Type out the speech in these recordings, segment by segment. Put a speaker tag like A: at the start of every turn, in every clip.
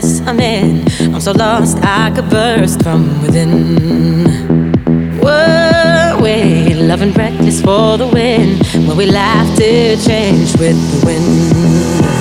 A: mess I'm in. I'm so lost I could burst from within. Were we loving reckless for the win? When we laugh to change with the wind.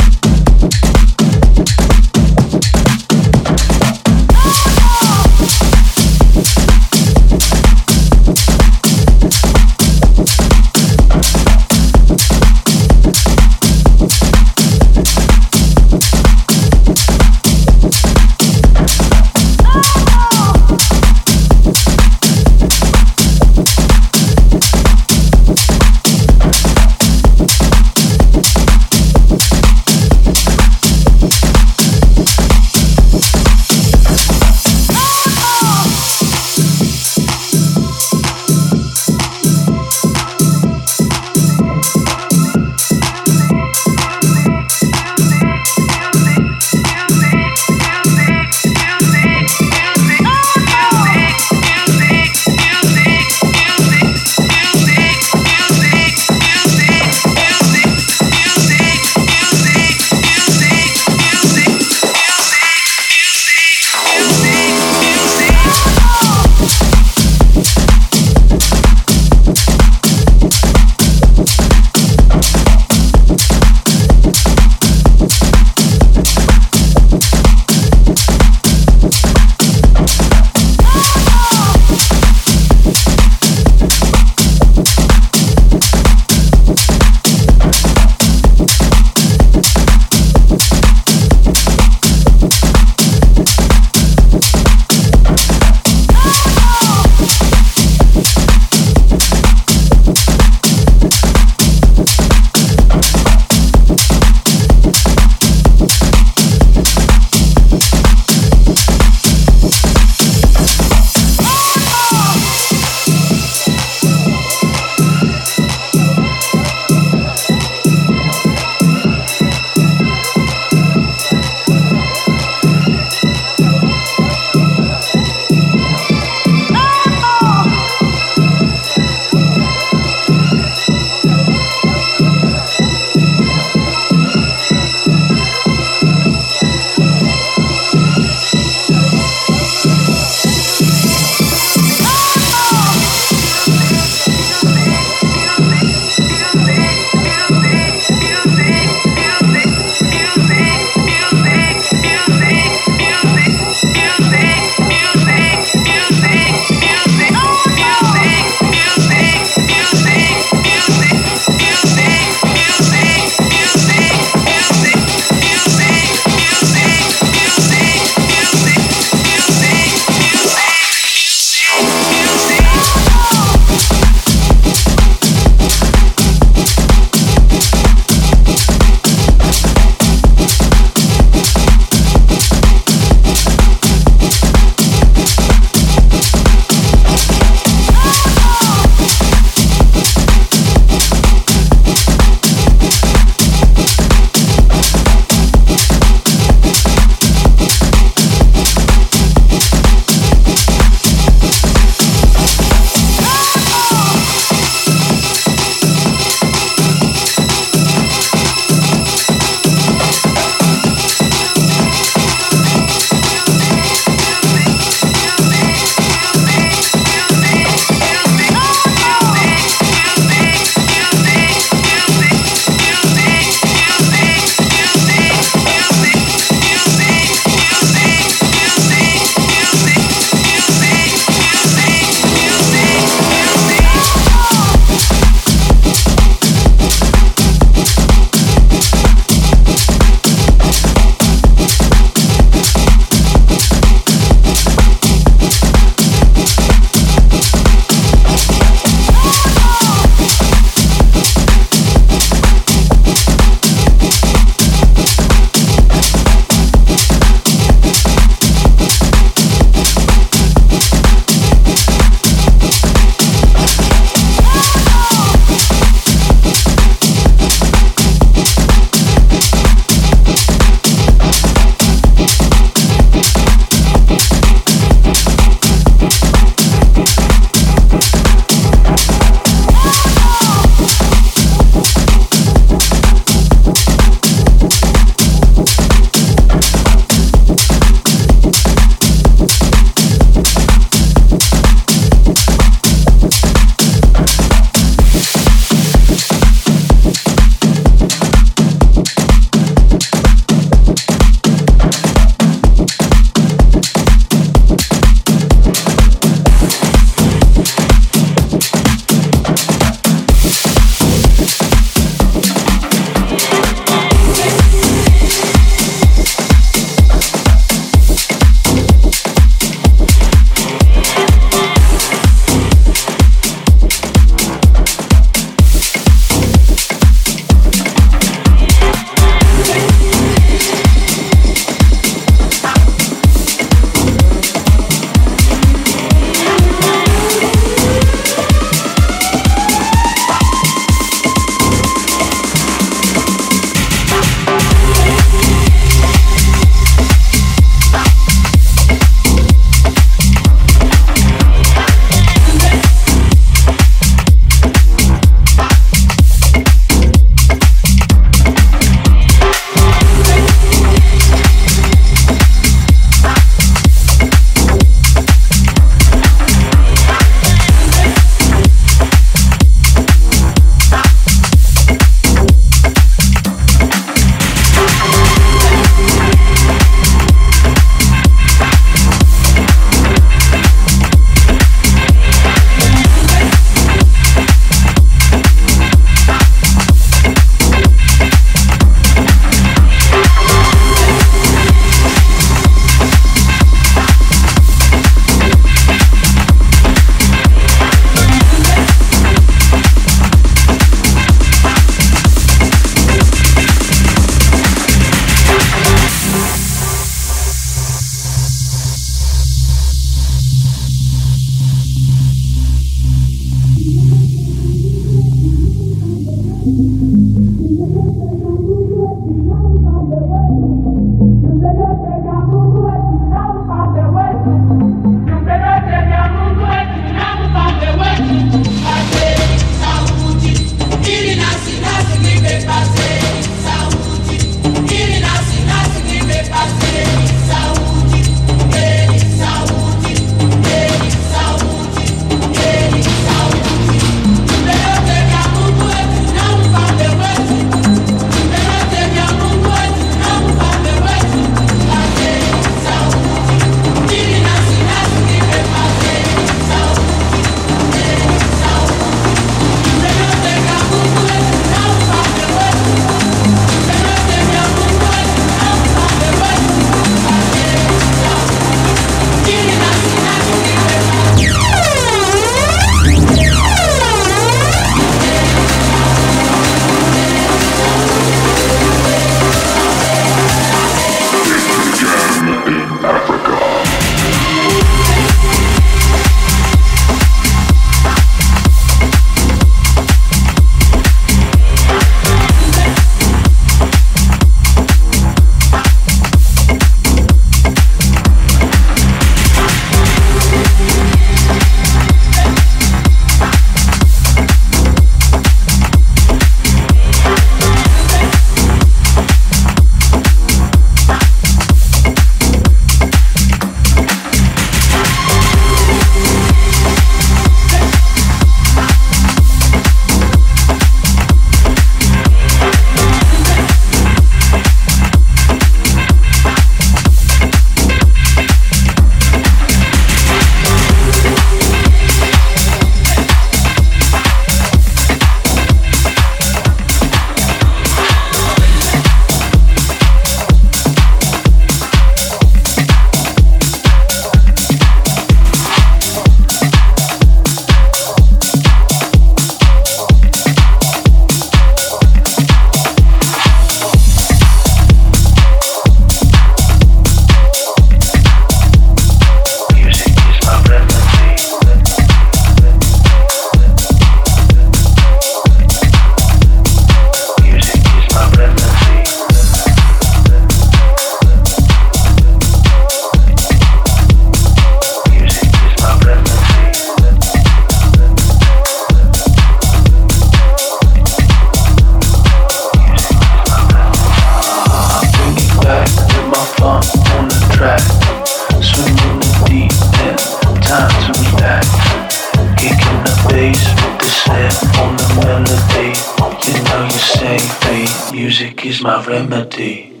A: My
B: remedy.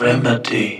B: Remedy.